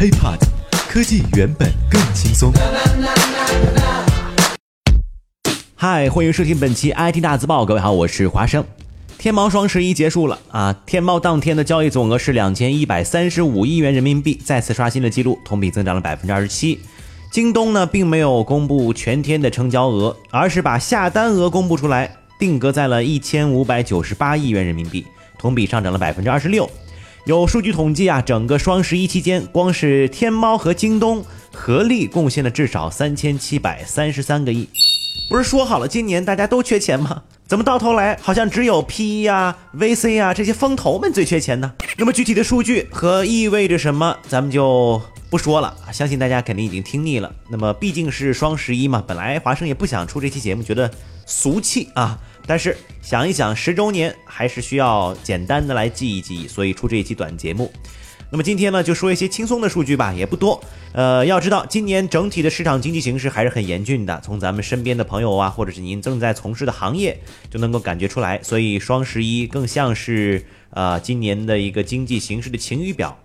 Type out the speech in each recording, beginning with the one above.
HiPod，科技原本更轻松。嗨，欢迎收听本期 IT 大字报，各位好，我是华生。天猫双十一结束了啊，天猫当天的交易总额是两千一百三十五亿元人民币，再次刷新了纪录，同比增长了百分之二十七。京东呢，并没有公布全天的成交额，而是把下单额公布出来，定格在了一千五百九十八亿元人民币，同比上涨了百分之二十六。有数据统计啊，整个双十一期间，光是天猫和京东合力贡献了至少三千七百三十三个亿。不是说好了今年大家都缺钱吗？怎么到头来好像只有 P E 呀、VC 啊这些风投们最缺钱呢？那么具体的数据和意味着什么，咱们就不说了。相信大家肯定已经听腻了。那么毕竟是双十一嘛，本来华生也不想出这期节目，觉得俗气啊。但是想一想，十周年还是需要简单的来记一记，所以出这一期短节目。那么今天呢，就说一些轻松的数据吧，也不多。呃，要知道今年整体的市场经济形势还是很严峻的，从咱们身边的朋友啊，或者是您正在从事的行业，就能够感觉出来。所以双十一更像是呃今年的一个经济形势的晴雨表。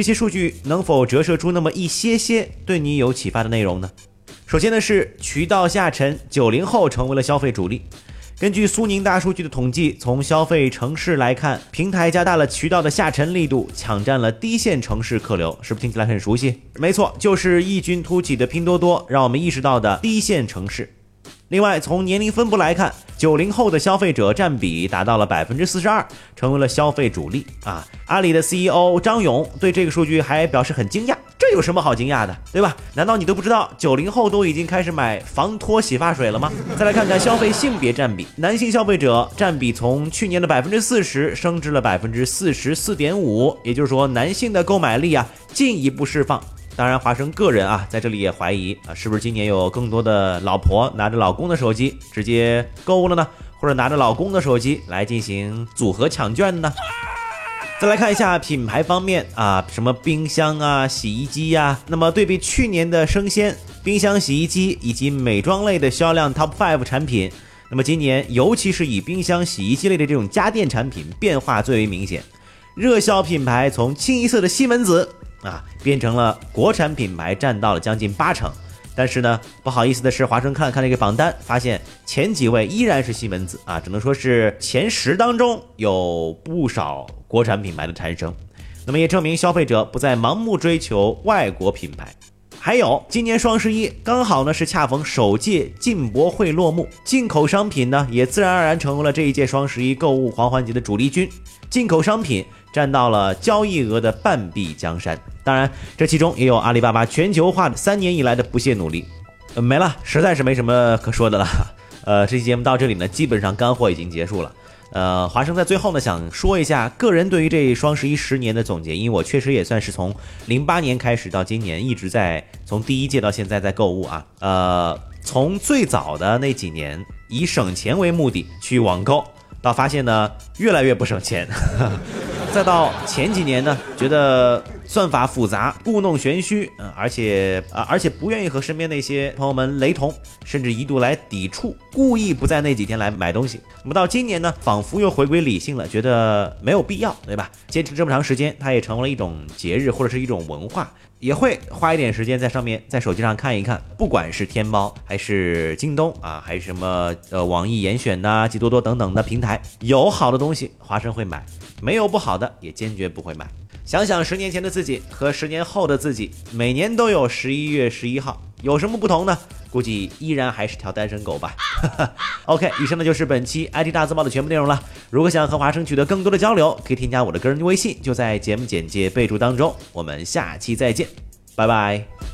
这些数据能否折射出那么一些些对你有启发的内容呢？首先呢是渠道下沉，九零后成为了消费主力。根据苏宁大数据的统计，从消费城市来看，平台加大了渠道的下沉力度，抢占了低线城市客流，是不是听起来很熟悉？没错，就是异军突起的拼多多，让我们意识到的低线城市。另外，从年龄分布来看，九零后的消费者占比达到了百分之四十二，成为了消费主力啊。阿里的 CEO 张勇对这个数据还表示很惊讶。这有什么好惊讶的，对吧？难道你都不知道九零后都已经开始买防脱洗发水了吗？再来看看消费性别占比，男性消费者占比从去年的百分之四十升至了百分之四十四点五，也就是说男性的购买力啊进一步释放。当然，华生个人啊在这里也怀疑啊，是不是今年有更多的老婆拿着老公的手机直接购物了呢？或者拿着老公的手机来进行组合抢券呢？再来看一下品牌方面啊，什么冰箱啊、洗衣机呀，那么对比去年的生鲜、冰箱、洗衣机以及美妆类的销量 Top Five 产品，那么今年尤其是以冰箱、洗衣机类的这种家电产品变化最为明显，热销品牌从清一色的西门子啊，变成了国产品牌占到了将近八成。但是呢，不好意思的是，华生看了看这个榜单，发现前几位依然是西门子啊，只能说是前十当中有不少国产品牌的产生。那么也证明消费者不再盲目追求外国品牌。还有，今年双十一刚好呢是恰逢首届进博会落幕，进口商品呢也自然而然成为了这一届双十一购物狂欢节的主力军。进口商品占到了交易额的半壁江山。当然，这其中也有阿里巴巴全球化的三年以来的不懈努力。呃，没了，实在是没什么可说的了。呃，这期节目到这里呢，基本上干货已经结束了。呃，华生在最后呢，想说一下个人对于这双十一十年的总结，因为我确实也算是从零八年开始到今年一直在从第一届到现在在购物啊。呃，从最早的那几年以省钱为目的去网购，到发现呢越来越不省钱，再到前几年呢觉得。算法复杂，故弄玄虚，嗯，而且啊，而且不愿意和身边那些朋友们雷同，甚至一度来抵触，故意不在那几天来买东西。那么到今年呢，仿佛又回归理性了，觉得没有必要，对吧？坚持这么长时间，它也成为了一种节日或者是一种文化，也会花一点时间在上面，在手机上看一看，不管是天猫还是京东啊，还是什么呃网易严选呐、拼多多等等的平台，有好的东西，华生会买；没有不好的，也坚决不会买。想想十年前的自己和十年后的自己，每年都有十一月十一号，有什么不同呢？估计依然还是条单身狗吧。OK，以上呢就是本期 IT 大字报的全部内容了。如果想和华生取得更多的交流，可以添加我的个人微信，就在节目简介备注当中。我们下期再见，拜拜。